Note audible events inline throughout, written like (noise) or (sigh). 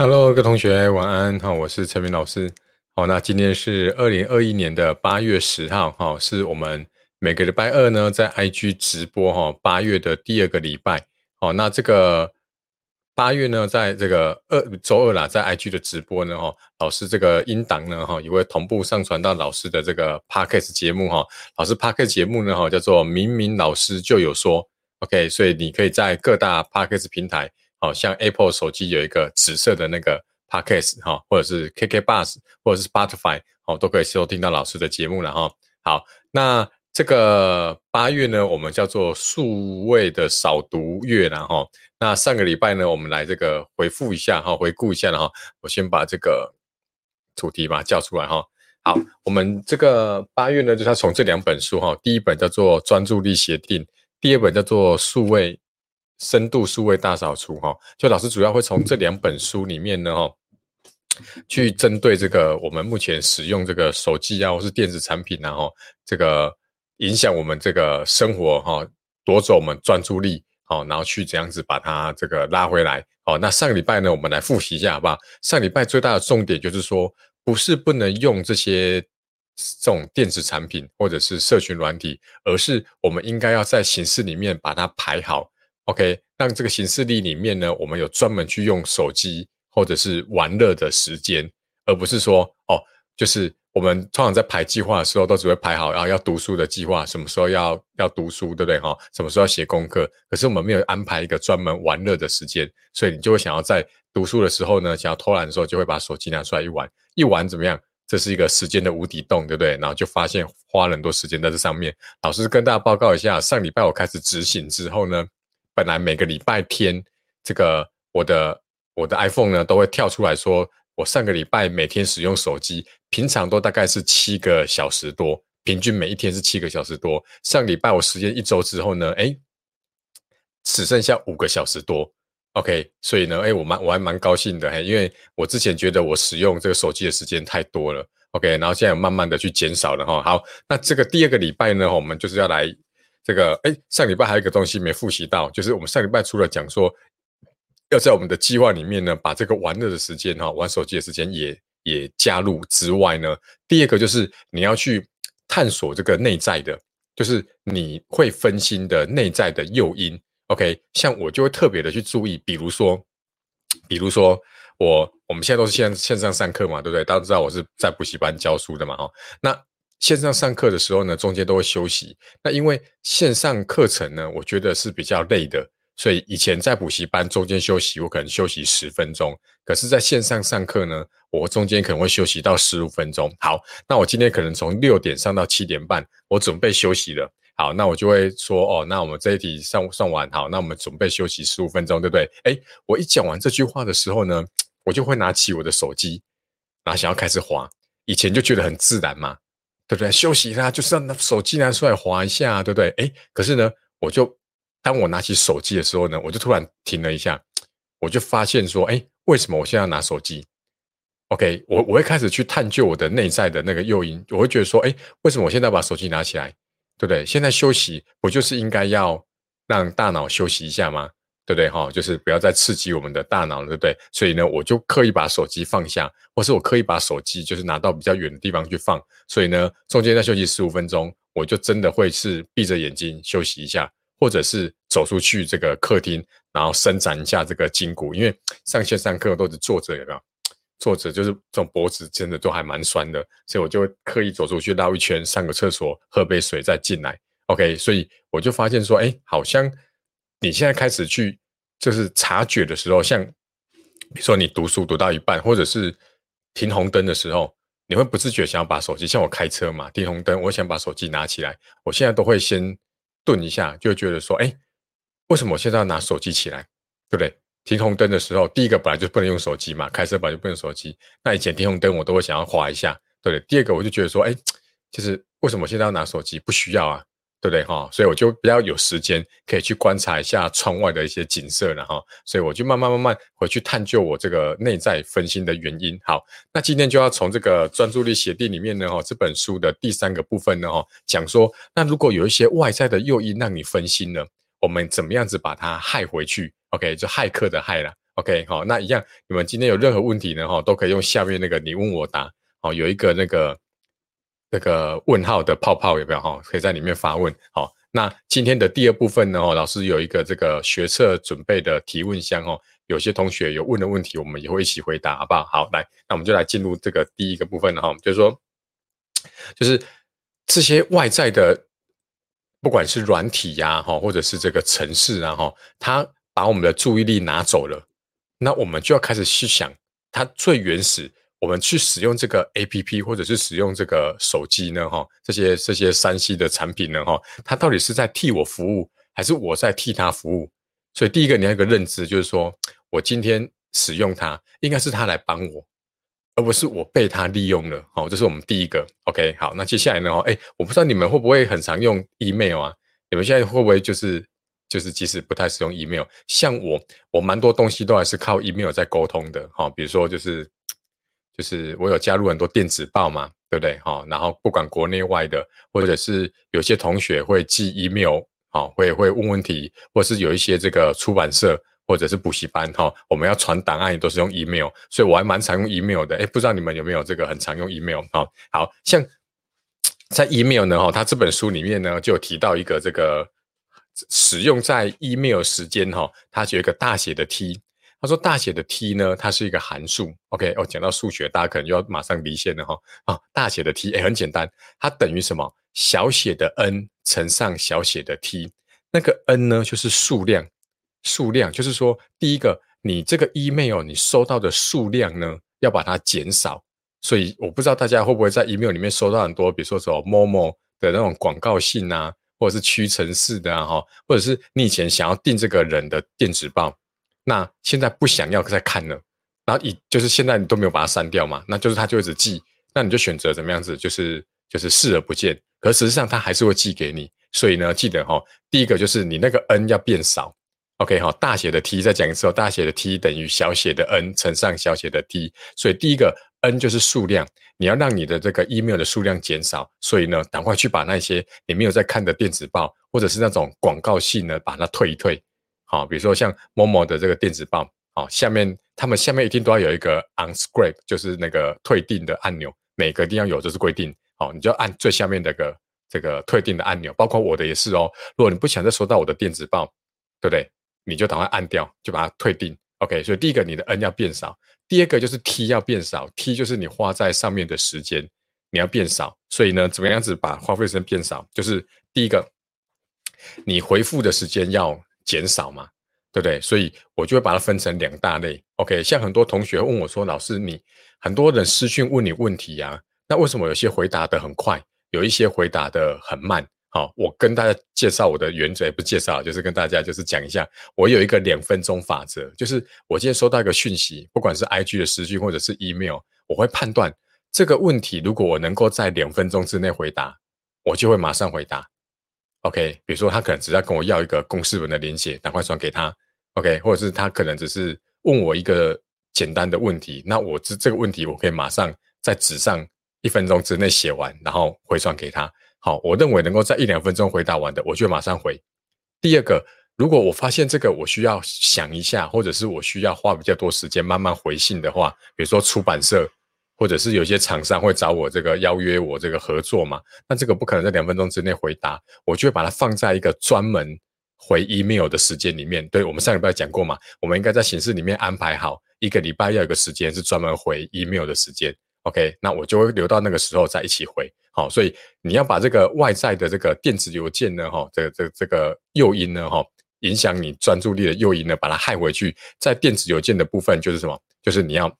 Hello，各位同学晚安哈，我是陈明老师。好，那今天是二零二一年的八月十号哈，是我们每个礼拜二呢在 IG 直播哈，八月的第二个礼拜。好，那这个八月呢，在这个二周二啦，在 IG 的直播呢哈，老师这个音档呢哈，也会同步上传到老师的这个 Podcast 节目哈。老师 Podcast 节目呢哈，叫做明明老师就有说，OK，所以你可以在各大 Podcast 平台。好像 Apple 手机有一个紫色的那个 Podcast 哈，或者是 KK Bus 或者是 Spotify 哦，都可以收听到老师的节目了哈。好，那这个八月呢，我们叫做数位的扫读月了哈。那上个礼拜呢，我们来这个回复一下哈，回顾一下了哈。我先把这个主题把它叫出来哈。好，我们这个八月呢，就是从这两本书哈，第一本叫做专注力协定，第二本叫做数位。深度数位大扫除，哈，就老师主要会从这两本书里面呢，哈，去针对这个我们目前使用这个手机啊，或是电子产品啊，哈，这个影响我们这个生活，哈，夺走我们专注力，好，然后去这样子把它这个拉回来，好，那上个礼拜呢，我们来复习一下，好不好？上礼拜最大的重点就是说，不是不能用这些这种电子产品或者是社群软体，而是我们应该要在形式里面把它排好。OK，让这个形式力里面呢，我们有专门去用手机或者是玩乐的时间，而不是说哦，就是我们通常在排计划的时候，都只会排好，然后要读书的计划，什么时候要要读书，对不对哈？什么时候要写功课？可是我们没有安排一个专门玩乐的时间，所以你就会想要在读书的时候呢，想要偷懒的时候，就会把手机拿出来一玩，一玩怎么样？这是一个时间的无底洞，对不对？然后就发现花了很多时间在这上面。老师跟大家报告一下，上礼拜我开始执行之后呢。本来每个礼拜天，这个我的我的 iPhone 呢都会跳出来说，我上个礼拜每天使用手机，平常都大概是七个小时多，平均每一天是七个小时多。上礼拜我时间一周之后呢，哎，只剩下五个小时多。OK，所以呢，哎，我蛮我还蛮高兴的，嘿，因为我之前觉得我使用这个手机的时间太多了。OK，然后现在慢慢的去减少了哈。好，那这个第二个礼拜呢，我们就是要来。这个哎，上礼拜还有一个东西没复习到，就是我们上礼拜除了讲说要在我们的计划里面呢，把这个玩乐的时间哈，玩手机的时间也也加入之外呢，第二个就是你要去探索这个内在的，就是你会分心的内在的诱因。OK，像我就会特别的去注意，比如说，比如说我我们现在都是线线上上课嘛，对不对？大家知道我是在补习班教书的嘛，哈，那。线上上课的时候呢，中间都会休息。那因为线上课程呢，我觉得是比较累的，所以以前在补习班中间休息，我可能休息十分钟。可是在线上上课呢，我中间可能会休息到十五分钟。好，那我今天可能从六点上到七点半，我准备休息了。好，那我就会说，哦，那我们这一题上上完，好，那我们准备休息十五分钟，对不对？哎，我一讲完这句话的时候呢，我就会拿起我的手机，然后想要开始滑。以前就觉得很自然嘛。对不对？休息啦，就是要拿手机拿出来划一下，对不对？哎，可是呢，我就当我拿起手机的时候呢，我就突然停了一下，我就发现说，哎，为什么我现在要拿手机？OK，我我会开始去探究我的内在的那个诱因，我会觉得说，哎，为什么我现在把手机拿起来？对不对？现在休息不就是应该要让大脑休息一下吗？对不对哈？就是不要再刺激我们的大脑了，对不对？所以呢，我就刻意把手机放下，或是我刻意把手机就是拿到比较远的地方去放。所以呢，中间再休息十五分钟，我就真的会是闭着眼睛休息一下，或者是走出去这个客厅，然后伸展一下这个筋骨。因为上线上课都是坐着，有没有？坐着就是这种脖子真的都还蛮酸的，所以我就刻意走出去绕一圈，上个厕所，喝杯水再进来。OK，所以我就发现说，哎，好像。你现在开始去就是察觉的时候，像比如说你读书读到一半，或者是停红灯的时候，你会不自觉想要把手机，像我开车嘛，停红灯，我想把手机拿起来，我现在都会先顿一下，就觉得说，哎，为什么我现在要拿手机起来，对不对？停红灯的时候，第一个本来就不能用手机嘛，开车本来就不能手机，那以前停红灯我都会想要划一下，对不对？第二个我就觉得说，哎，就是为什么现在要拿手机？不需要啊。对不对哈？所以我就比较有时间可以去观察一下窗外的一些景色了哈。所以我就慢慢慢慢回去探究我这个内在分心的原因。好，那今天就要从这个专注力协定里面呢哈，这本书的第三个部分呢哈，讲说那如果有一些外在的诱因让你分心呢，我们怎么样子把它害回去？OK，就骇客的害了。OK，好，那一样，你们今天有任何问题呢？哈，都可以用下面那个你问我答，好，有一个那个那个问号的泡泡有没有？哈，可以在里面发问。好，那今天的第二部分呢？哦，老师有一个这个学测准备的提问箱哦，有些同学有问的问题，我们也会一起回答，好不好？好，来，那我们就来进入这个第一个部分了哈，就是说，就是这些外在的，不管是软体呀，哈，或者是这个城市啊，哈，它把我们的注意力拿走了。那我们就要开始去想，它最原始，我们去使用这个 A P P 或者是使用这个手机呢，哈，这些这些三 C 的产品呢，哈，它到底是在替我服务，还是我在替它服务？所以第一个你要一个认知，就是说我今天使用它，应该是它来帮我，而不是我被它利用了。好，这是我们第一个。OK，好，那接下来呢？哦，哎，我不知道你们会不会很常用 email 啊？你们现在会不会就是？就是即使不太使用 email，像我，我蛮多东西都还是靠 email 在沟通的，哈，比如说就是就是我有加入很多电子报嘛，对不对，哈，然后不管国内外的，或者是有些同学会寄 email，哈，会会问问题，或是有一些这个出版社或者是补习班，哈，我们要传档案都是用 email，所以我还蛮常用 email 的，哎，不知道你们有没有这个很常用 email，哈，好像在 email 呢，哈，他这本书里面呢就有提到一个这个。使用在 email 时间哈，它有一个大写的 T。他说大写的 T 呢，它是一个函数。OK，哦，讲到数学，大家可能就要马上离线了哈。啊，大写的 T，哎，很简单，它等于什么？小写的 n 乘上小写的 t，那个 n 呢就是数量，数量就是说，第一个，你这个 email 你收到的数量呢，要把它减少。所以我不知道大家会不会在 email 里面收到很多，比如说什么某某的那种广告信啊。或者是屈臣氏的啊，哈，或者是你以前想要订这个人的电子报，那现在不想要再看了，然后以就是现在你都没有把它删掉嘛，那就是他就一直寄，那你就选择怎么样子，就是就是视而不见，可实际上他还是会寄给你，所以呢，记得哈，第一个就是你那个 n 要变少，OK 哈，大写的 T 再讲一次哦，大写的 T 等于小写的 n 乘上小写的 t，所以第一个 n 就是数量。你要让你的这个 email 的数量减少，所以呢，赶快去把那些你没有在看的电子报，或者是那种广告信呢，把它退一退。好，比如说像某某的这个电子报，好，下面他们下面一定都要有一个 unscript，就是那个退订的按钮，每个地方有，这是规定。好，你就按最下面那个这个退订的按钮，包括我的也是哦。如果你不想再收到我的电子报，对不对？你就赶快按掉，就把它退订。OK，所以第一个你的 N 要变少。第二个就是 T 要变少，T 就是你花在上面的时间你要变少，所以呢，怎么样子把花费时间变少？就是第一个，你回复的时间要减少嘛，对不对？所以我就会把它分成两大类。OK，像很多同学问我说：“老师，你很多人私讯问你问题呀，那为什么有些回答的很快，有一些回答的很慢？”好，我跟大家介绍我的原则，不介绍，就是跟大家就是讲一下，我有一个两分钟法则，就是我今天收到一个讯息，不管是 IG 的私讯或者是 email，我会判断这个问题，如果我能够在两分钟之内回答，我就会马上回答。OK，比如说他可能只要跟我要一个公式文的连接，赶快传给他。OK，或者是他可能只是问我一个简单的问题，那我这这个问题我可以马上在纸上一分钟之内写完，然后回传给他。好，我认为能够在一两分钟回答完的，我就马上回。第二个，如果我发现这个我需要想一下，或者是我需要花比较多时间慢慢回信的话，比如说出版社，或者是有些厂商会找我这个邀约我这个合作嘛，那这个不可能在两分钟之内回答，我就会把它放在一个专门回 email 的时间里面。对我们上礼拜讲过嘛，我们应该在形式里面安排好一个礼拜要有个时间是专门回 email 的时间。OK，那我就会留到那个时候再一起回。好，所以你要把这个外在的这个电子邮件呢，哈，这个这个这个诱因呢，哈，影响你专注力的诱因呢，把它害回去。在电子邮件的部分就是什么？就是你要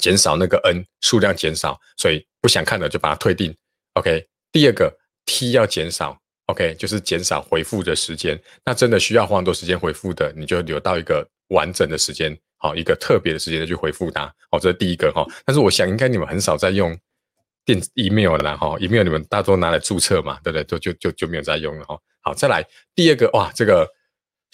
减少那个 n 数量减少，所以不想看的就把它退订。OK，第二个 t 要减少，OK，就是减少回复的时间。那真的需要花很多时间回复的，你就留到一个完整的时间。好，一个特别的时间再去回复它。好，这是第一个哈。但是我想，应该你们很少在用电子 email 了哈。email 你们大多拿来注册嘛，对不对？就就就就没有在用了哈。好，再来第二个哇，这个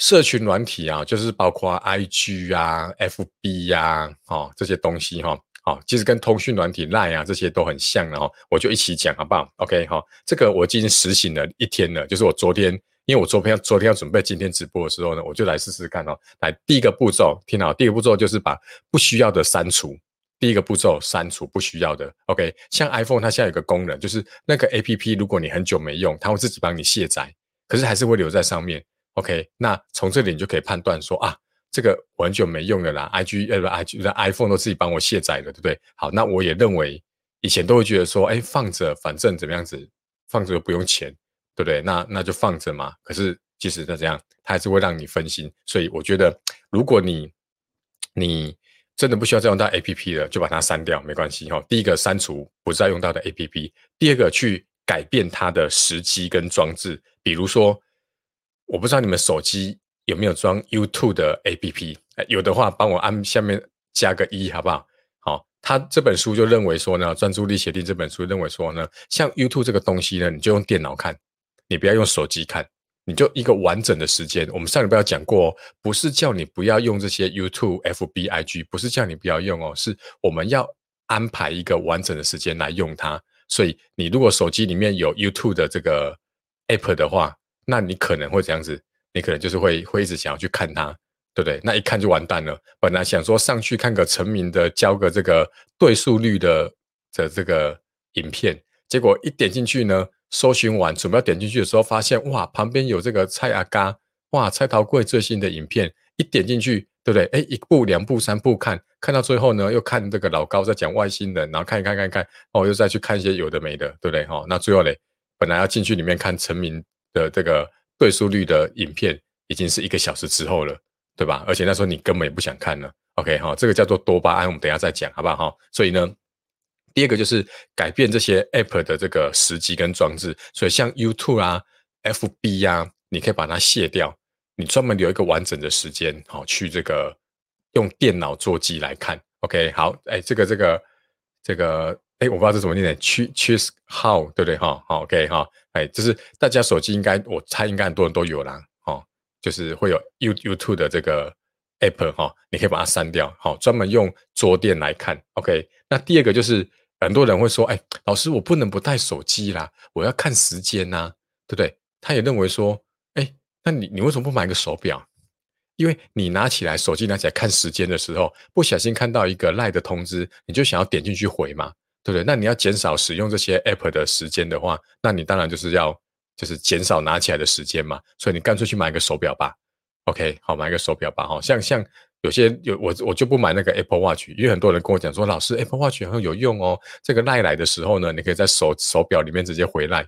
社群软体啊，就是包括 IG 啊、FB 呀，哦这些东西哈。好，其实跟通讯软体 Line 啊这些都很像的哈。我就一起讲好不好？OK 哈。这个我已经实行了一天了，就是我昨天。因为我昨天昨天要准备今天直播的时候呢，我就来试试看哦。来，第一个步骤，听好，第一个步骤就是把不需要的删除。第一个步骤，删除不需要的。OK，像 iPhone 它现在有个功能，就是那个 APP 如果你很久没用，它会自己帮你卸载，可是还是会留在上面。OK，那从这里你就可以判断说啊，这个我很久没用了啦，IG 呃不 IG 的 iPhone 都自己帮我卸载了，对不对？好，那我也认为以前都会觉得说，哎，放着反正怎么样子，放着又不用钱，对不对？那那就放着嘛。可是即使再这样，它还是会让你分心。所以我觉得，如果你你真的不需要再用到 A P P 了，就把它删掉，没关系哈。第一个删除不再用到的 A P P，第二个去改变它的时机跟装置。比如说，我不知道你们手机有没有装 YouTube 的 A P P，有的话帮我按下面加个一，好不好？好，他这本书就认为说呢，专注力协定这本书认为说呢，像 YouTube 这个东西呢，你就用电脑看，你不要用手机看。你就一个完整的时间，我们上礼拜讲过，不是叫你不要用这些 YouTube、FB、IG，不是叫你不要用哦，是我们要安排一个完整的时间来用它。所以你如果手机里面有 YouTube 的这个 App 的话，那你可能会这样子，你可能就是会会一直想要去看它，对不对？那一看就完蛋了。本来想说上去看个成名的教个这个对数率的的这个影片，结果一点进去呢。搜寻完，准备要点进去的时候，发现哇，旁边有这个蔡阿嘎，哇，蔡桃贵最新的影片，一点进去，对不对？哎，一部、两部、三部看，看到最后呢，又看这个老高在讲外星人，然后看一看，看一看，哦，又再去看一些有的没的，对不对？哈，那最后嘞，本来要进去里面看成名的这个对数率的影片，已经是一个小时之后了，对吧？而且那时候你根本也不想看了。OK，哈，这个叫做多巴胺，我们等下再讲，好不好？哈，所以呢。第二个就是改变这些 App 的这个时机跟装置，所以像 YouTube 啊、FB 啊，你可以把它卸掉，你专门留一个完整的时间，好去这个用电脑座机来看。OK，好，哎，这个这个这个，哎，我不知道这怎么念的，cheese how 对不对？哈，好，OK，哈，哎，就是大家手机应该，我猜应该很多人都有啦，哦，就是会有 You YouTube 的这个 App 哈，你可以把它删掉，好，专门用桌垫来看。OK，那第二个就是。很多人会说：“哎，老师，我不能不带手机啦，我要看时间呐，对不对？”他也认为说：“哎，那你你为什么不买个手表？因为你拿起来手机拿起来看时间的时候，不小心看到一个赖的通知，你就想要点进去回嘛，对不对？那你要减少使用这些 app 的时间的话，那你当然就是要就是减少拿起来的时间嘛。所以你干脆去买个手表吧。OK，好，买个手表吧。哈，像像。有些有我我就不买那个 Apple Watch，因为很多人跟我讲说，老师 Apple Watch 很有用哦。这个赖来的时候呢，你可以在手手表里面直接回来。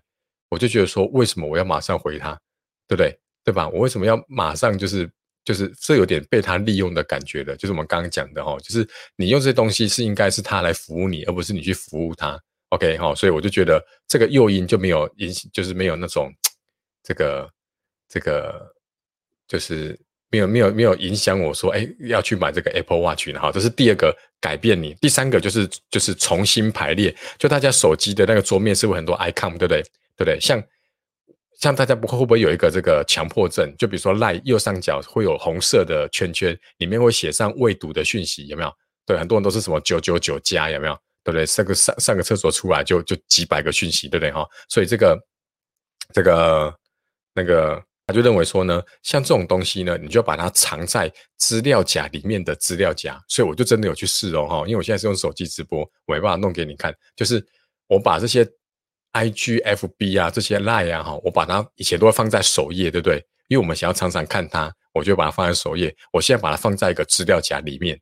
我就觉得说，为什么我要马上回他，对不对？对吧？我为什么要马上就是就是这有点被他利用的感觉的？就是我们刚刚讲的哈，就是你用这些东西是应该是他来服务你，而不是你去服务他。OK 哈，所以我就觉得这个诱因就没有引，就是没有那种这个这个就是。没有没有没有影响我说，哎，要去买这个 Apple Watch 呢？哈，这是第二个改变你。第三个就是就是重新排列，就大家手机的那个桌面是不是很多 icon，对不对？对不对？像像大家不会会不会有一个这个强迫症？就比如说赖右上角会有红色的圈圈，里面会写上未读的讯息，有没有？对，很多人都是什么九九九加，有没有？对不对？上个上上个厕所出来就就几百个讯息，对不对？哈，所以这个这个那个。他就认为说呢，像这种东西呢，你就把它藏在资料夹里面的资料夹。所以我就真的有去试哦，哈，因为我现在是用手机直播，我没办法弄给你看。就是我把这些 I G F B 啊，这些 Line 啊，哈，我把它以前都会放在首页，对不对？因为我们想要常常看它，我就把它放在首页。我现在把它放在一个资料夹里面，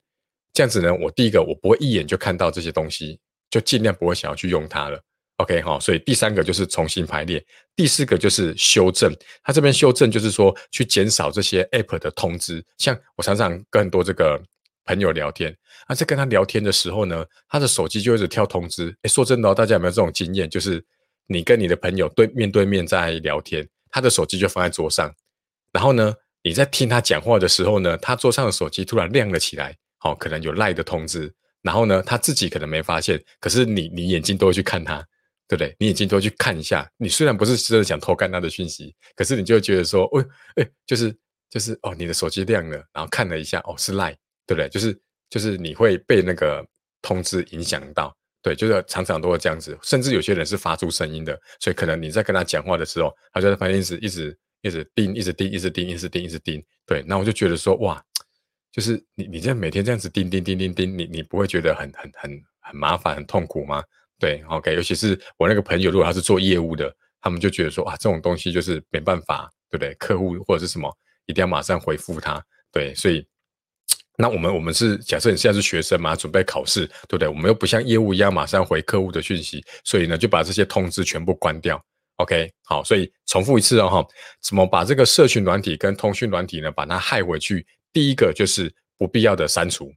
这样子呢，我第一个我不会一眼就看到这些东西，就尽量不会想要去用它了。OK 哈，所以第三个就是重新排列，第四个就是修正。他这边修正就是说去减少这些 App 的通知。像我常常跟很多这个朋友聊天，啊，在跟他聊天的时候呢，他的手机就一直跳通知。哎，说真的哦，大家有没有这种经验？就是你跟你的朋友对面对面在聊天，他的手机就放在桌上，然后呢，你在听他讲话的时候呢，他桌上的手机突然亮了起来，好，可能有赖的通知。然后呢，他自己可能没发现，可是你你眼睛都会去看他。对不对？你眼睛都会去看一下。你虽然不是真的想偷看他的讯息，可是你就会觉得说，哦，哎，就是就是哦，你的手机亮了，然后看了一下，哦，是赖，对不对？就是就是你会被那个通知影响到，对，就是常常都会这样子。甚至有些人是发出声音的，所以可能你在跟他讲话的时候，他就在旁边一直一直一直盯，一直盯，一直盯，一直盯，一直盯。对，那我就觉得说，哇，就是你你这样每天这样子盯盯盯盯盯，你你不会觉得很很很很麻烦、很痛苦吗？对，OK，尤其是我那个朋友，如果他是做业务的，他们就觉得说，啊，这种东西就是没办法，对不对？客户或者是什么，一定要马上回复他。对，所以。那我们我们是假设你现在是学生嘛，准备考试，对不对？我们又不像业务一样马上回客户的讯息，所以呢就把这些通知全部关掉。OK，好，所以重复一次哦哈，怎么把这个社群软体跟通讯软体呢把它害回去？第一个就是不必要的删除，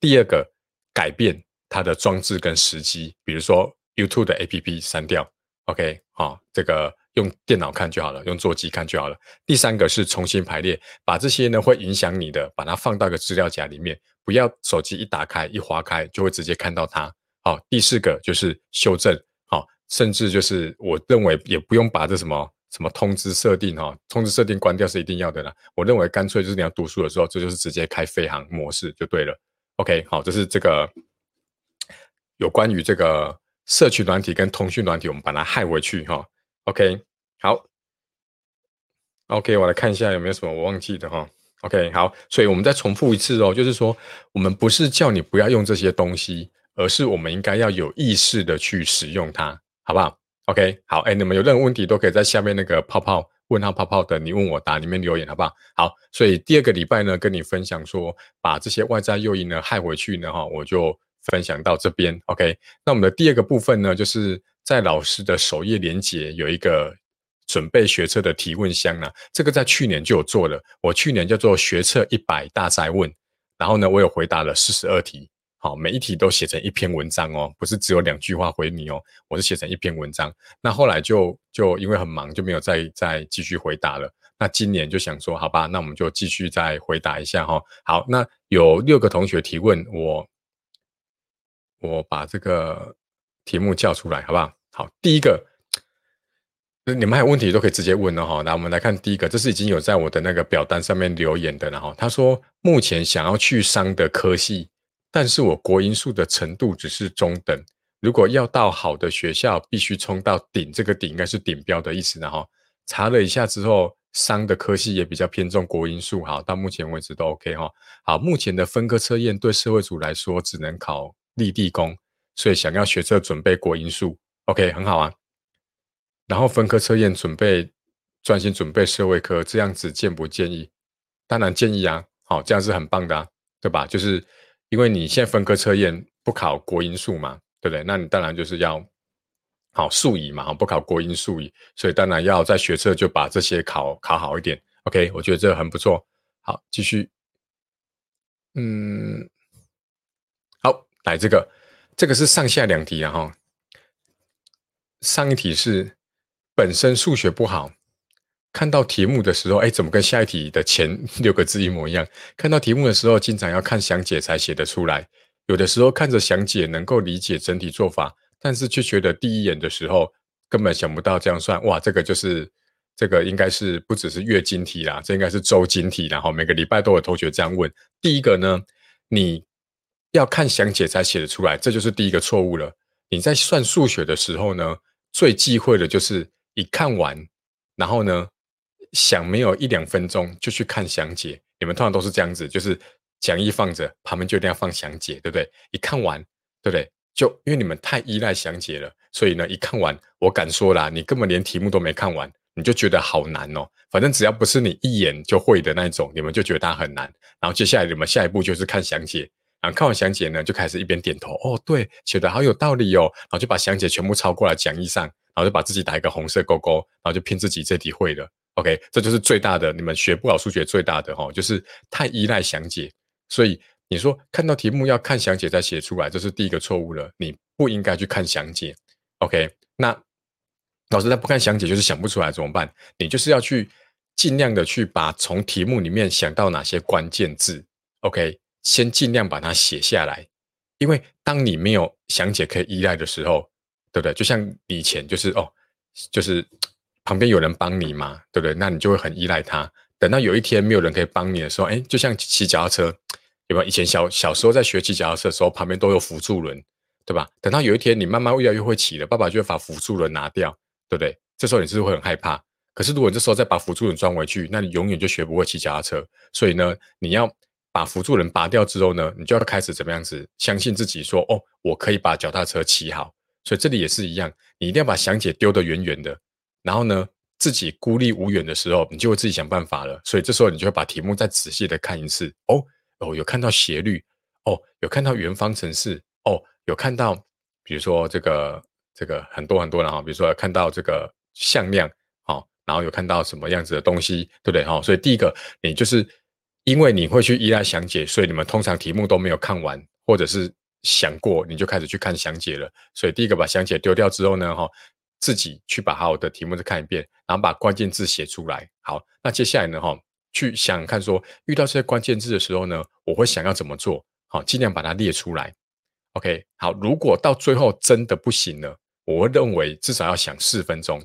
第二个改变它的装置跟时机，比如说 YouTube 的 APP 删掉。OK，好，这个。用电脑看就好了，用座机看就好了。第三个是重新排列，把这些呢会影响你的，把它放到一个资料夹里面，不要手机一打开一划开就会直接看到它。好，第四个就是修正，好，甚至就是我认为也不用把这什么什么通知设定哈，通知设定关掉是一定要的啦。我认为干脆就是你要读书的时候，这就是直接开飞行模式就对了。OK，好，这是这个有关于这个社区软体跟通讯软体，我们把它害回去哈。OK，好，OK，我来看一下有没有什么我忘记的哈。OK，好，所以我们再重复一次哦，就是说，我们不是叫你不要用这些东西，而是我们应该要有意识的去使用它，好不好？OK，好，哎，你们有任何问题都可以在下面那个泡泡问号泡泡的你问我答里面留言，好不好？好，所以第二个礼拜呢，跟你分享说，把这些外在诱因呢害回去呢，哈，我就分享到这边。OK，那我们的第二个部分呢，就是。在老师的首页连接有一个准备学测的提问箱呢，这个在去年就有做了。我去年叫做学测一百大灾问，然后呢，我有回答了四十二题，好，每一题都写成一篇文章哦，不是只有两句话回你哦，我是写成一篇文章。那后来就就因为很忙，就没有再再继续回答了。那今年就想说，好吧，那我们就继续再回答一下哈。好，那有六个同学提问，我我把这个。题目叫出来，好不好？好，第一个，你们还有问题都可以直接问了哈。那我们来看第一个，这是已经有在我的那个表单上面留言的，然后他说目前想要去商的科系，但是我国音数的程度只是中等，如果要到好的学校，必须冲到顶，这个顶应该是顶标的意思，然后查了一下之后，商的科系也比较偏重国音数，好，到目前为止都 OK 哈。好，目前的分科测验对社会组来说只能考立地工。所以想要学测准备国音数，OK，很好啊。然后分科测验准备专心准备社会科，这样子建不建议？当然建议啊，好，这样是很棒的啊，对吧？就是因为你现在分科测验不考国音数嘛，对不对？那你当然就是要好数乙嘛，不考国音数乙，所以当然要在学测就把这些考考好一点。OK，我觉得这很不错。好，继续。嗯，好，来这个。这个是上下两题啊，哈。上一题是本身数学不好，看到题目的时候，哎，怎么跟下一题的前 (laughs) 六个字一模一样？看到题目的时候，经常要看详解才写得出来。有的时候看着详解能够理解整体做法，但是却觉得第一眼的时候根本想不到这样算。哇，这个就是这个应该是不只是月经题啦，这应该是周经题然后每个礼拜都有同学这样问。第一个呢，你。要看详解才写得出来，这就是第一个错误了。你在算数学的时候呢，最忌讳的就是一看完，然后呢想没有一两分钟就去看详解。你们通常都是这样子，就是讲义放着，旁边就一定要放详解，对不对？一看完，对不对？就因为你们太依赖详解了，所以呢，一看完，我敢说啦，你根本连题目都没看完，你就觉得好难哦。反正只要不是你一眼就会的那种，你们就觉得它很难。然后接下来你们下一步就是看详解。然后看完详解呢，就开始一边点头，哦，对，写的好有道理哦。然后就把详解全部抄过来讲义上，然后就把自己打一个红色勾勾，然后就骗自己这题会了。OK，这就是最大的你们学不好数学最大的哈，就是太依赖详解。所以你说看到题目要看详解再写出来，这是第一个错误了。你不应该去看详解。OK，那老师他不看详解就是想不出来怎么办？你就是要去尽量的去把从题目里面想到哪些关键字。OK。先尽量把它写下来，因为当你没有详解可以依赖的时候，对不对？就像以前就是哦，就是旁边有人帮你嘛，对不对？那你就会很依赖他。等到有一天没有人可以帮你的时候，哎，就像骑脚踏车，有没有？以前小小时候在学骑脚踏车的时候，旁边都有辅助轮，对吧？等到有一天你慢慢越来越会骑了，爸爸就会把辅助轮拿掉，对不对？这时候你是不是会很害怕？可是如果这时候再把辅助轮装回去，那你永远就学不会骑脚踏车。所以呢，你要把辅助轮拔掉之后呢，你就要开始怎么样子相信自己说，哦，我可以把脚踏车骑好。所以这里也是一样，你一定要把详解丢得远远的，然后呢，自己孤立无援的时候，你就会自己想办法了。所以这时候你就会把题目再仔细的看一次。哦哦，有看到斜率，哦，有看到圆方程式，哦，有看到，比如说这个这个很多很多人哈，比如说看到这个向量，好，然后有看到什么样子的东西，对不对？哈，所以第一个，你就是因为你会去依赖详解，所以你们通常题目都没有看完，或者是。想过你就开始去看详解了，所以第一个把详解丢掉之后呢，哈，自己去把好的题目再看一遍，然后把关键字写出来。好，那接下来呢，哈，去想看说遇到这些关键字的时候呢，我会想要怎么做？好，尽量把它列出来。OK，好，如果到最后真的不行了，我认为至少要想四分钟，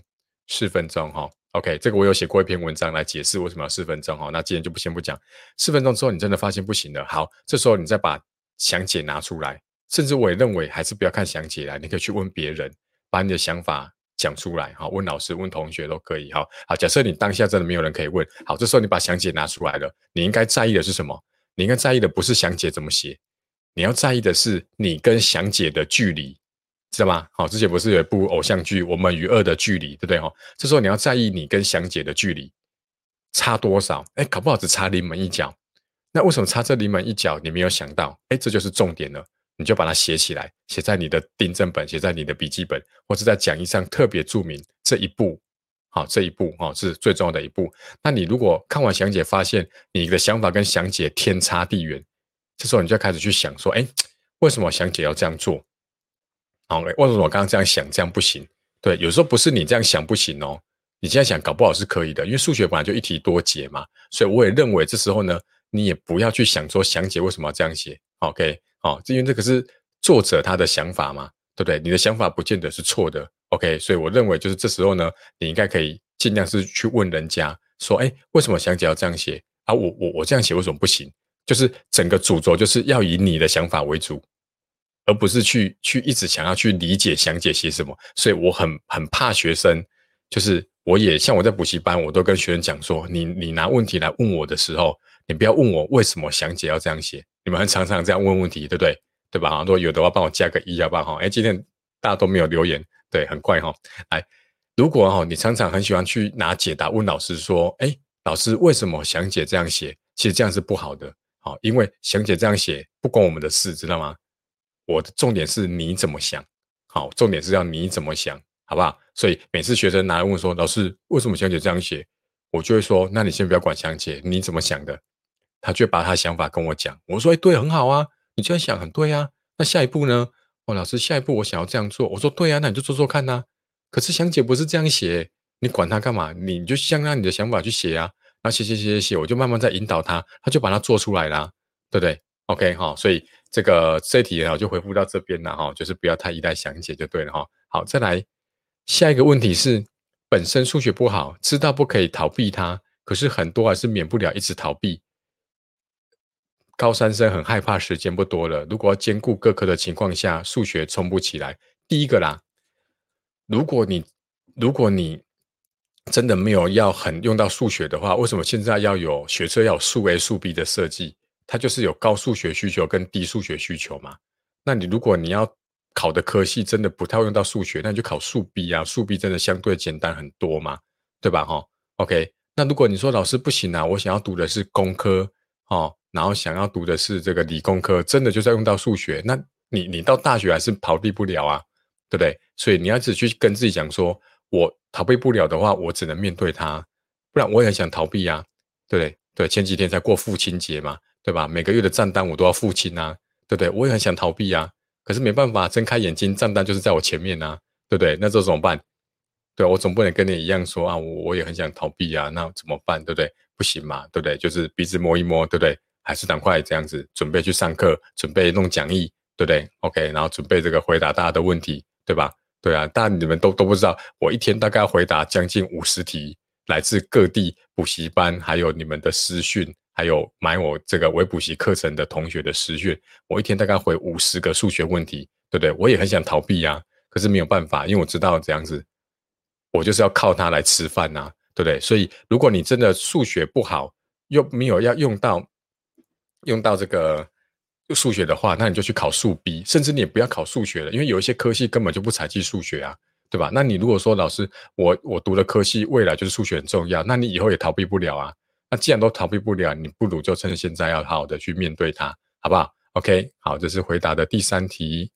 四分钟哈。OK，这个我有写过一篇文章来解释为什么要四分钟哈。那今天就不先不讲，四分钟之后你真的发现不行了，好，这时候你再把详解拿出来。甚至我也认为，还是不要看详解来，你可以去问别人，把你的想法讲出来，哈，问老师、问同学都可以，哈。好，假设你当下真的没有人可以问，好，这时候你把详解拿出来了，你应该在意的是什么？你应该在意的不是详解怎么写，你要在意的是你跟详解的距离，知道吗？好，之前不是有一部偶像剧《我们与恶的距离》，对不对？哈，这时候你要在意你跟详解的距离差多少？哎，搞不好只差临门一脚。那为什么差这临门一脚？你没有想到？哎，这就是重点了。你就把它写起来，写在你的订正本，写在你的笔记本，或者在讲义上特别注明这一步。好，这一步哈是最重要的一步。那你如果看完详解，发现你的想法跟详解天差地远，这时候你就开始去想说：，哎，为什么详解要这样做？好，为什么我刚刚这样想，这样不行？对，有时候不是你这样想不行哦，你现在想搞不好是可以的，因为数学本来就一题多解嘛。所以我也认为这时候呢，你也不要去想说详解为什么要这样写。OK。哦，因为这个是作者他的想法嘛，对不对？你的想法不见得是错的，OK？所以我认为就是这时候呢，你应该可以尽量是去问人家说，哎，为什么详解要这样写啊？我我我这样写为什么不行？就是整个主轴就是要以你的想法为主，而不是去去一直想要去理解详解写什么。所以我很很怕学生，就是我也像我在补习班，我都跟学生讲说，你你拿问题来问我的时候，你不要问我为什么详解要这样写。你们常常这样问问题，对不对？对吧？如果有的话，帮我加个一，好不好？哈，哎，今天大家都没有留言，对，很怪哈。来，如果哈，你常常很喜欢去拿解答问老师说，哎，老师为什么详解这样写？其实这样是不好的，好，因为详解这样写不关我们的事，知道吗？我的重点是你怎么想，好，重点是要你怎么想，好不好？所以每次学生拿来问说，老师为什么详解这样写？我就会说，那你先不要管详解，你怎么想的？他就把他想法跟我讲，我说：“哎，对，很好啊，你这样想很对啊。那下一步呢？哦，老师，下一步我想要这样做。我说：对啊，那你就做做看呐。可是详解不是这样写，你管他干嘛？你就先按你的想法去写啊。那写写写写写，我就慢慢在引导他，他就把它做出来啦，对不对？OK 好，所以这个这题啊就回复到这边了哈，就是不要太依赖详解就对了哈。好，再来下一个问题是，本身数学不好，知道不可以逃避它，可是很多还是免不了一直逃避。高三生很害怕时间不多了，如果要兼顾各科的情况下，数学冲不起来。第一个啦，如果你如果你真的没有要很用到数学的话，为什么现在要有学车要有数 A 数 B 的设计？它就是有高数学需求跟低数学需求嘛。那你如果你要考的科系真的不太用到数学，那你就考数 B 啊，数 B 真的相对简单很多嘛，对吧？哈，OK。那如果你说老师不行啊，我想要读的是工科，哦。然后想要读的是这个理工科，真的就是要用到数学，那你你到大学还是逃避不了啊，对不对？所以你要自己去跟自己讲说，我逃避不了的话，我只能面对它，不然我也很想逃避啊，对不对？对，前几天才过父亲节嘛，对吧？每个月的账单我都要付清啊，对不对？我也很想逃避啊，可是没办法，睁开眼睛账单就是在我前面啊，对不对？那这怎么办？对我总不能跟你一样说啊，我我也很想逃避啊，那怎么办？对不对？不行嘛，对不对？就是鼻子摸一摸，对不对？还是赶快这样子准备去上课，准备弄讲义，对不对？OK，然后准备这个回答大家的问题，对吧？对啊，但你们都都不知道，我一天大概回答将近五十题，来自各地补习班，还有你们的私讯，还有买我这个微补习课程的同学的试卷，我一天大概回五十个数学问题，对不对？我也很想逃避呀，可是没有办法，因为我知道这样子，我就是要靠它来吃饭呐。对不对？所以如果你真的数学不好，又没有要用到用到这个数学的话，那你就去考数 B，甚至你也不要考数学了，因为有一些科系根本就不采集数学啊，对吧？那你如果说老师，我我读的科系未来就是数学很重要，那你以后也逃避不了啊。那既然都逃避不了，你不如就趁现在要好好的去面对它，好不好？OK，好，这是回答的第三题。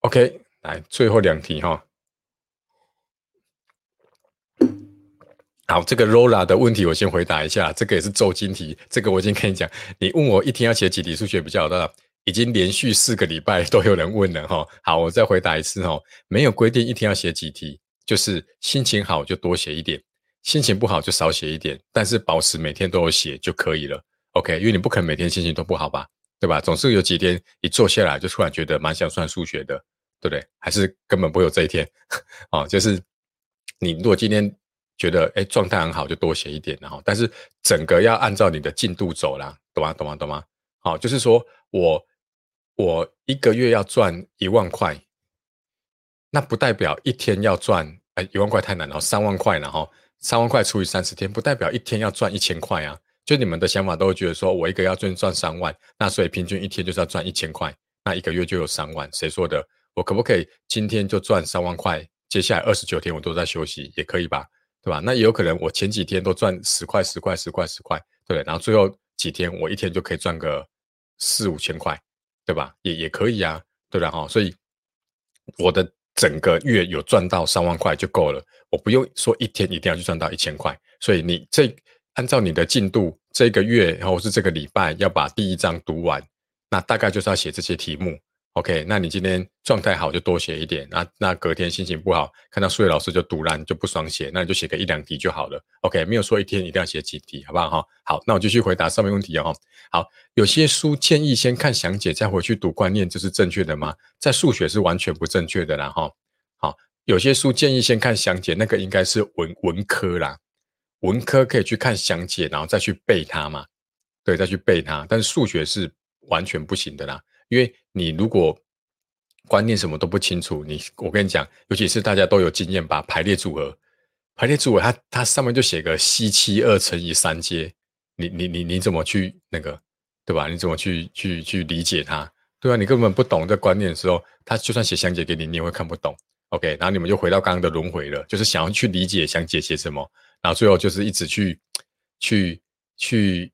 OK，来最后两题哈。好，这个 Rola 的问题我先回答一下，这个也是周金题，这个我已经跟你讲，你问我一天要写几题数学比较好的，已经连续四个礼拜都有人问了哈。好，我再回答一次哈，没有规定一天要写几题，就是心情好就多写一点，心情不好就少写一点，但是保持每天都有写就可以了。OK，因为你不可能每天心情都不好吧，对吧？总是有几天一坐下来就突然觉得蛮想算数学的，对不对？还是根本不会有这一天啊？(laughs) 就是你如果今天。觉得哎状态很好，就多写一点，然后但是整个要按照你的进度走啦，懂吗？懂吗？懂吗？好，就是说我我一个月要赚一万块，那不代表一天要赚哎一万块太难了，三万块然后三万块除以三十天，不代表一天要赚一千块啊。就你们的想法都会觉得说我一个要赚赚三万，那所以平均一天就是要赚一千块，那一个月就有三万。谁说的？我可不可以今天就赚三万块？接下来二十九天我都在休息，也可以吧？对吧？那也有可能，我前几天都赚十块、十块、十块、十块，对然后最后几天，我一天就可以赚个四五千块，对吧？也也可以啊，对吧？哈，所以我的整个月有赚到三万块就够了，我不用说一天一定要去赚到一千块。所以你这按照你的进度，这个月然后是这个礼拜要把第一章读完，那大概就是要写这些题目。OK，那你今天状态好就多写一点，那那隔天心情不好，看到数学老师就堵烂就不爽写，那你就写个一两题就好了。OK，没有说一天一定要写几题，好不好哈？好，那我继续回答上面问题哦。好，有些书建议先看详解再回去读观念，这是正确的吗？在数学是完全不正确的啦哈。好，有些书建议先看详解，那个应该是文文科啦，文科可以去看详解，然后再去背它嘛，对，再去背它。但是数学是完全不行的啦。因为你如果观念什么都不清楚，你我跟你讲，尤其是大家都有经验，把排列组合，排列组合，它它上面就写个 c 七二乘以三阶，你你你你怎么去那个，对吧？你怎么去去去理解它？对啊？你根本不懂这观念的时候，他就算写详解给你，你也会看不懂。OK，然后你们就回到刚刚的轮回了，就是想要去理解详解写什么，然后最后就是一直去去去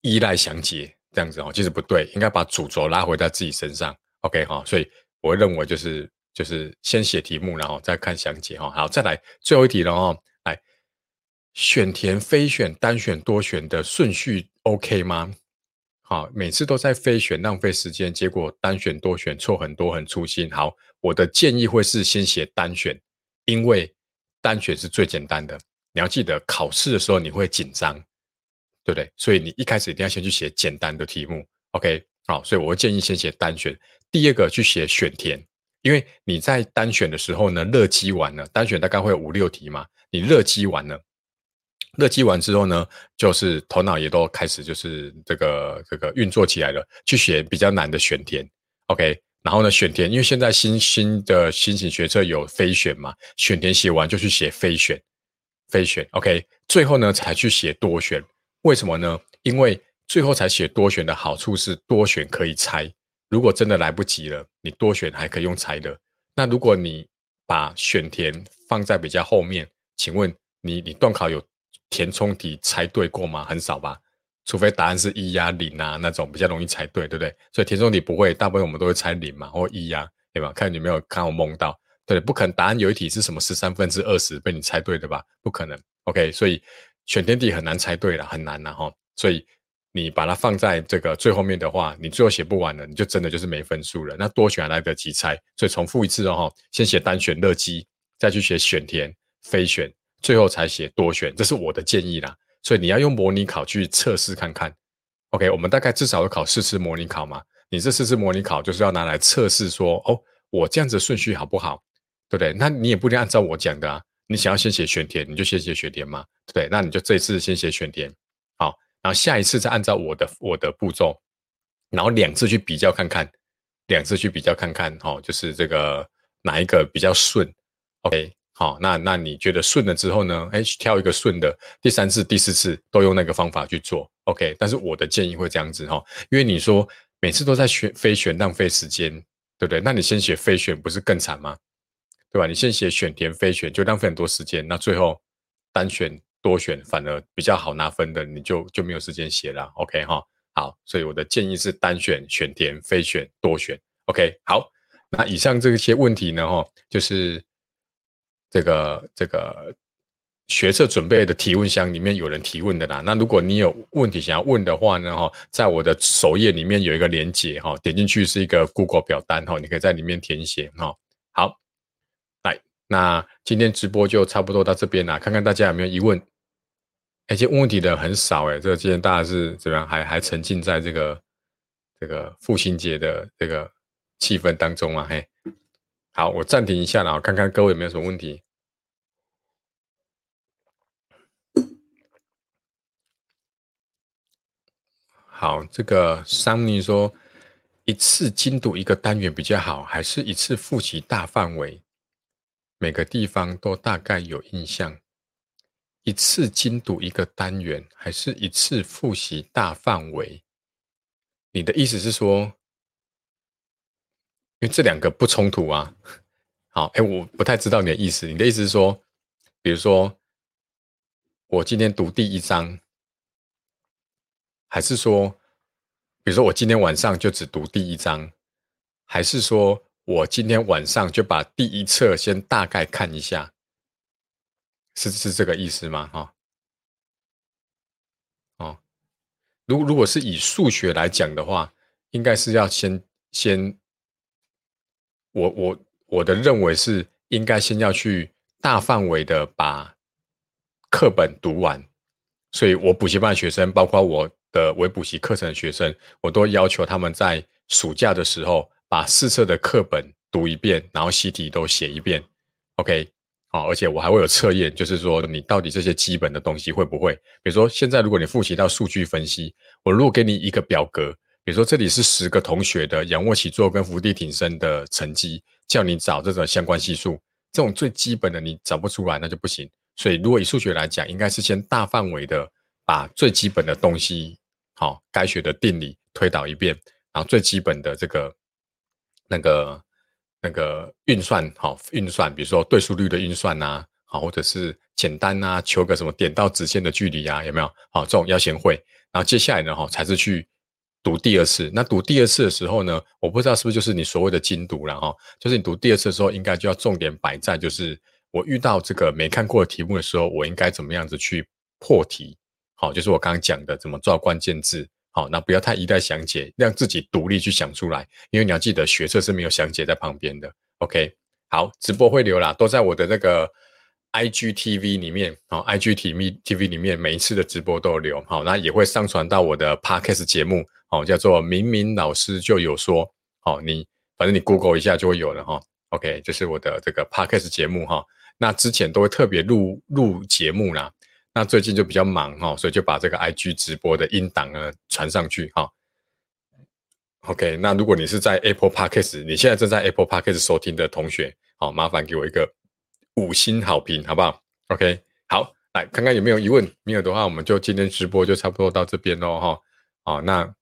依赖详解。这样子哦，其实不对，应该把主轴拉回在自己身上。OK 哈，所以我认为就是就是先写题目，然后再看详解哈。好，再来最后一题了哦。来，选填、非选、单选、多选的顺序 OK 吗？好，每次都在非选浪费时间，结果单选多选错很多，很粗心。好，我的建议会是先写单选，因为单选是最简单的。你要记得考试的时候你会紧张。对不对？所以你一开始一定要先去写简单的题目，OK？好，所以我会建议先写单选，第二个去写选填，因为你在单选的时候呢，热机完了，单选大概会有五六题嘛，你热机完了，热机完之后呢，就是头脑也都开始就是这个这个运作起来了，去写比较难的选填，OK？然后呢，选填，因为现在新新的新型学测有非选嘛，选填写完就去写非选，非选，OK？最后呢才去写多选。为什么呢？因为最后才写多选的好处是多选可以猜。如果真的来不及了，你多选还可以用猜的。那如果你把选填放在比较后面，请问你你段考有填充题猜对过吗？很少吧，除非答案是一呀零啊那种比较容易猜对，对不对？所以填充题不会，大部分我们都会猜零嘛或一呀，对吧？看你没有看我蒙到，对，不可能答案有一题是什么十三分之二十被你猜对的吧？不可能。OK，所以。选填题很难猜对了，很难了哈，所以你把它放在这个最后面的话，你最后写不完了，你就真的就是没分数了。那多选还来得及猜，所以重复一次哦，先写单选乐基，再去写选填非选，最后才写多选，这是我的建议啦。所以你要用模拟考去测试看看。OK，我们大概至少要考四次模拟考嘛，你这四次模拟考就是要拿来测试说，哦，我这样子顺序好不好，对不对？那你也不一定按照我讲的啊。你想要先写选填，你就先写选填嘛，对？那你就这一次先写选填，好，然后下一次再按照我的我的步骤，然后两次去比较看看，两次去比较看看，哈，就是这个哪一个比较顺，OK，好，那那你觉得顺了之后呢？哎，挑一个顺的，第三次、第四次都用那个方法去做，OK。但是我的建议会这样子哈，因为你说每次都在选非选浪费时间，对不对？那你先写非选不是更惨吗？对吧？你先写选填非选就浪费很多时间，那最后单选多选反而比较好拿分的，你就就没有时间写了，OK 哈。好，所以我的建议是单选、选填、非选、多选，OK。好，那以上这些问题呢，哈，就是。这个这个学测准备的提问箱里面有人提问的啦。那如果你有问题想要问的话呢，哈，在我的首页里面有一个连接，哈，点进去是一个 Google 表单，哈，你可以在里面填写，哈。好，那今天直播就差不多到这边啦，看看大家有没有疑问。而且问题的很少，哎，这个今天大家是怎么样？还还沉浸在这个这个父亲节的这个气氛当中啊？嘿。好，我暂停一下啦，看看各位有没有什么问题。好，这个桑尼说，一次精读一个单元比较好，还是一次复习大范围，每个地方都大概有印象？一次精读一个单元，还是一次复习大范围？你的意思是说？因为这两个不冲突啊，好，哎，我不太知道你的意思。你的意思是说，比如说，我今天读第一章，还是说，比如说我今天晚上就只读第一章，还是说我今天晚上就把第一册先大概看一下，是是这个意思吗？哈，哦，如如果是以数学来讲的话，应该是要先先。我我我的认为是应该先要去大范围的把课本读完，所以我补习班学生，包括我的微补习课程的学生，我都要求他们在暑假的时候把四册的课本读一遍，然后习题都写一遍。OK，好，而且我还会有测验，就是说你到底这些基本的东西会不会？比如说现在如果你复习到数据分析，我如果给你一个表格。比如说，这里是十个同学的仰卧起坐跟伏地挺身的成绩，叫你找这种相关系数，这种最基本的你找不出来，那就不行。所以，如果以数学来讲，应该是先大范围的把最基本的东西，好，该学的定理推导一遍，然后最基本的这个那个那个运算，好，运算，比如说对数率的运算呐，好，或者是简单啊，求个什么点到直线的距离啊，有没有？好，这种要先会，然后接下来呢，哈，才是去。读第二次，那读第二次的时候呢，我不知道是不是就是你所谓的精读了哈，就是你读第二次的时候，应该就要重点摆在就是我遇到这个没看过的题目的时候，我应该怎么样子去破题，好，就是我刚刚讲的怎么抓关键字，好，那不要太一代详解，让自己独立去想出来，因为你要记得学测是没有详解在旁边的，OK，好，直播会留啦，都在我的那个。IGTV 里面，好，IGTV 里面每一次的直播都有留，好，那也会上传到我的 Podcast 节目，好，叫做明明老师就有说，好，你反正你 Google 一下就会有了哈，OK，这是我的这个 Podcast 节目哈，那之前都会特别录录节目啦，那最近就比较忙哈，所以就把这个 IG 直播的音档呢传上去哈，OK，那如果你是在 Apple Podcast，你现在正在 Apple Podcast 收听的同学，好，麻烦给我一个。五星好评，好不好？OK，好，来看看有没有疑问。没有的话，我们就今天直播就差不多到这边喽，哈。好，那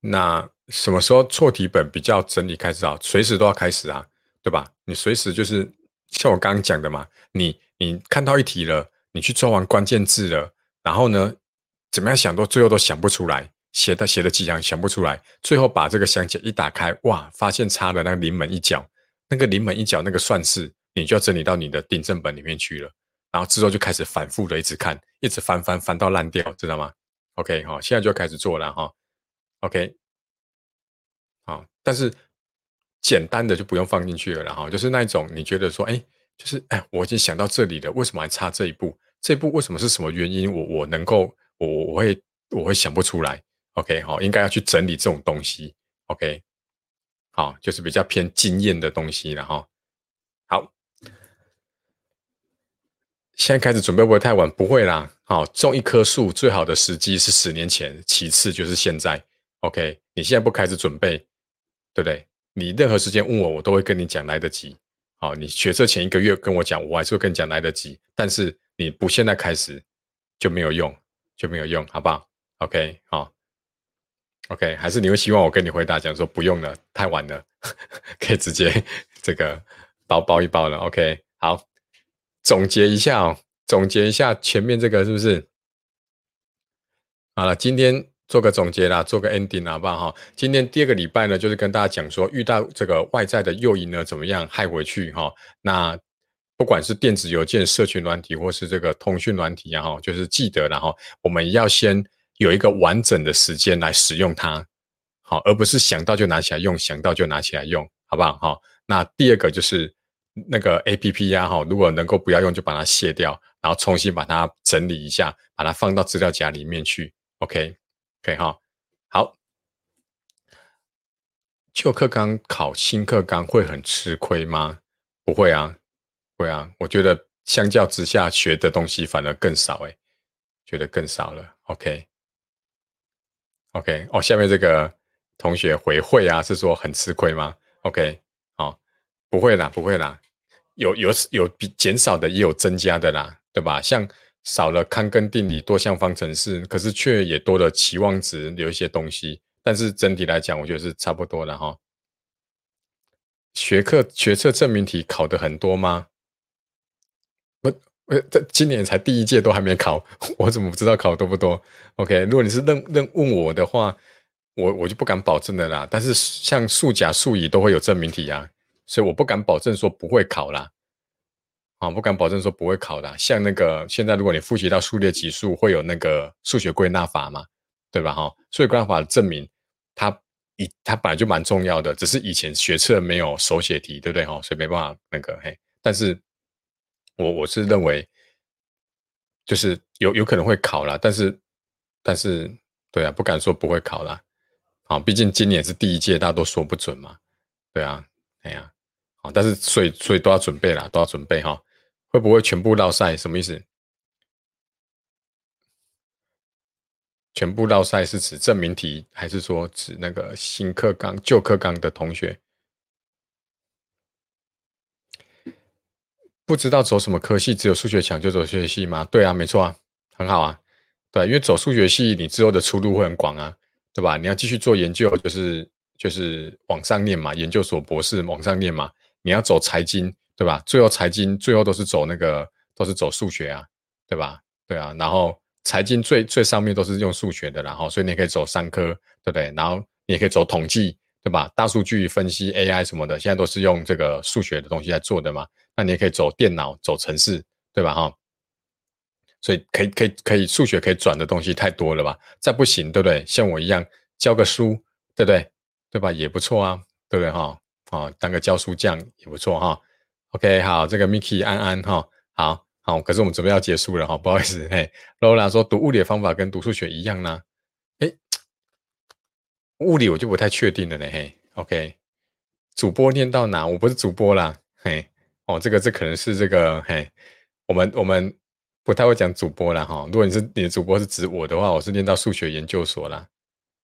那什么时候错题本比较整理开始啊？随时都要开始啊，对吧？你随时就是像我刚刚讲的嘛，你你看到一题了，你去抓完关键字了，然后呢，怎么样想都最后都想不出来，写的写的几行想不出来，最后把这个详解一打开，哇，发现差了那个临门一脚。那个临门一脚那个算式，你就要整理到你的订正本里面去了，然后之后就开始反复的一直看，一直翻翻翻到烂掉，知道吗？OK 好，现在就开始做了哈。OK 好，但是简单的就不用放进去了，然后就是那一种你觉得说，哎，就是哎，我已经想到这里了，为什么还差这一步？这一步为什么是什么原因？我我能够我我会我会想不出来。OK 好，应该要去整理这种东西。OK。好，就是比较偏经验的东西了哈。好，现在开始准备不会太晚，不会啦。好，种一棵树最好的时机是十年前，其次就是现在。OK，你现在不开始准备，对不对？你任何时间问我，我都会跟你讲来得及。好，你学测前一个月跟我讲，我还是会跟你讲来得及。但是你不现在开始就没有用，就没有用，好不好？OK，好，OK，还是你会希望我跟你回答讲说不用了，太晚了，(laughs) 可以直接这个包包一包了。OK，好，总结一下哦，总结一下前面这个是不是？好了，今天。做个总结啦，做个 ending 好不好？今天第二个礼拜呢，就是跟大家讲说，遇到这个外在的诱因呢，怎么样害回去哈？那不管是电子邮件、社群软体，或是这个通讯软体啊哈，就是记得然后我们要先有一个完整的时间来使用它，好，而不是想到就拿起来用，想到就拿起来用，好不好哈？那第二个就是那个 A P P 呀哈，如果能够不要用，就把它卸掉，然后重新把它整理一下，把它放到资料夹里面去，OK。OK 哈，好，旧课纲考新课纲会很吃亏吗？不会啊，会啊。我觉得相较之下学的东西反而更少哎，觉得更少了。OK，OK 哦，下面这个同学回会啊，是说很吃亏吗？OK，好，不会啦，不会啦，有有有比减少的，也有增加的啦，对吧？像。少了康根定理、多项方程式，可是却也多了期望值，有一些东西。但是整体来讲，我觉得是差不多的哈。学科学测证明题考的很多吗？我我这今年才第一届都还没考，(laughs) 我怎么不知道考多不多？OK，如果你是认认问我的话，我我就不敢保证的啦。但是像数甲、数乙都会有证明题啊，所以我不敢保证说不会考啦。啊，不敢保证说不会考的。像那个现在，如果你复习到数列级数，会有那个数学归纳法嘛，对吧？哈，数学归纳法证明它以它本来就蛮重要的，只是以前学测没有手写题，对不对？哈，所以没办法那个嘿。但是，我我是认为，就是有有可能会考了，但是但是对啊，不敢说不会考了。啊，毕竟今年是第一届，大家都说不准嘛。对啊，哎呀，但是所以所以都要准备啦，都要准备哈。会不会全部绕赛？什么意思？全部绕赛是指证明题，还是说指那个新课纲、旧课纲的同学？不知道走什么科系，只有数学强就走数学系吗？对啊，没错啊，很好啊。对，因为走数学系，你之后的出路会很广啊，对吧？你要继续做研究，就是就是往上念嘛，研究所博士往上念嘛。你要走财经。对吧？最后财经最后都是走那个，都是走数学啊，对吧？对啊，然后财经最最上面都是用数学的，然后所以你可以走商科，对不对？然后你也可以走统计，对吧？大数据分析 AI 什么的，现在都是用这个数学的东西在做的嘛。那你也可以走电脑，走城市，对吧？哈，所以可以可以可以数学可以转的东西太多了吧？再不行，对不对？像我一样教个书，对不对？对吧？也不错啊，对不对？哈，啊，当个教书匠也不错哈。OK，好，这个 Miki 安安哈，好好，可是我们准备要结束了哈，不好意思，嘿，Lola 说读物理的方法跟读数学一样呢，哎，物理我就不太确定了呢，嘿，OK，主播念到哪？我不是主播啦，嘿，哦，这个这可能是这个，嘿，我们我们不太会讲主播啦，哈，如果你是你的主播是指我的话，我是念到数学研究所啦，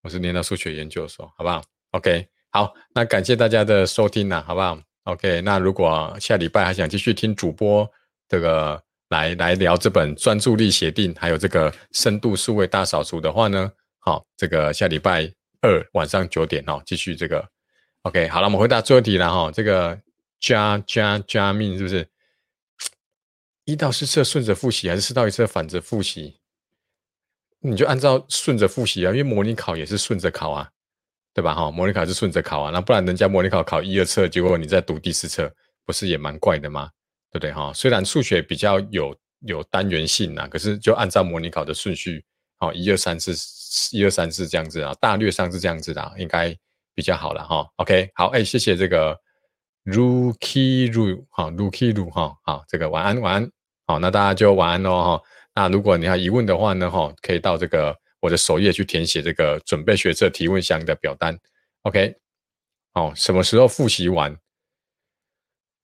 我是念到数学研究所，好不好？OK，好，那感谢大家的收听啦，好不好？OK，那如果下礼拜还想继续听主播这个来来聊这本专注力协定，还有这个深度数位大扫除的话呢，好，这个下礼拜二晚上九点哦，继续这个 OK，好了，我们回答最后一题了哈，这个加加加命是不是一到四册顺着复习，还是四到一册反着复习？你就按照顺着复习啊，因为模拟考也是顺着考啊。对吧？哈，模拟考是顺着考啊，那不然人家模拟考考一二册，结果你在读第四册，不是也蛮怪的吗？对不对？哈，虽然数学比较有有单元性呐，可是就按照模拟考的顺序，好，一二三四，一二三四这样子啊，大略上是这样子的，应该比较好了哈。OK，好，哎，谢谢这个 Rookie Ru，哈，Rookie Ru，哈，好，这个晚安晚安，好，那大家就晚安喽哈。那如果你有疑问的话呢，哈，可以到这个。我的首页去填写这个准备学测提问箱的表单，OK，哦，什么时候复习完？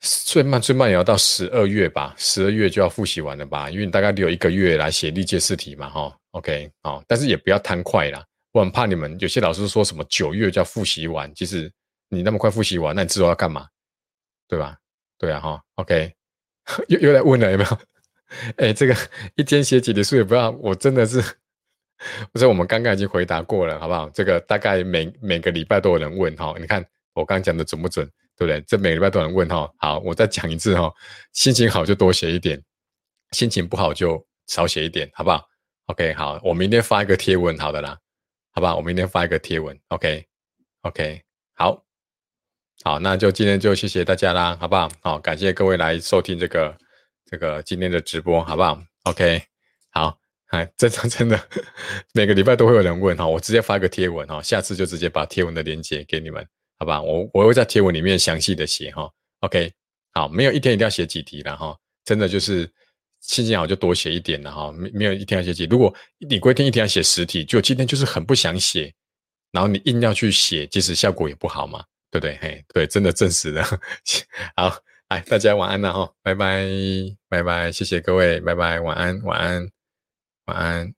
最慢最慢也要到十二月吧，十二月就要复习完了吧？因为你大概留一个月来写历届试题嘛，哈，OK，好，但是也不要贪快啦，我很怕你们有些老师说什么九月就要复习完，其实你那么快复习完，那你之后要干嘛？对吧？对啊，哈，OK，(laughs) 又又来问了有没有？(laughs) 哎，这个一天写几题数也不要，我真的是，(laughs) 不是我们刚刚已经回答过了，好不好？这个大概每每个礼拜都有人问哈，你看我刚讲的准不准？对不对？这每个礼拜都有人问哈。好，我再讲一次哈，心情好就多写一点，心情不好就少写一点，好不好？OK，好，我明天发一个贴文，好的啦，好不好？我明天发一个贴文，OK，OK，好。好，那就今天就谢谢大家啦，好不好？好，感谢各位来收听这个这个今天的直播，好不好？OK，好，哎，真的 (laughs) 真的，每个礼拜都会有人问哈，我直接发个贴文哈，下次就直接把贴文的链接给你们，好吧？我我会在贴文里面详细的写哈，OK，好，没有一天一定要写几题了哈，真的就是心情好就多写一点了哈，没没有一天要写几，如果你规定一天要写十题，就今天就是很不想写，然后你硬要去写，其实效果也不好嘛。对不对？嘿，对，真的证实了。(laughs) 好，来，大家晚安了哈，拜拜，拜拜，谢谢各位，拜拜，晚安，晚安，晚安。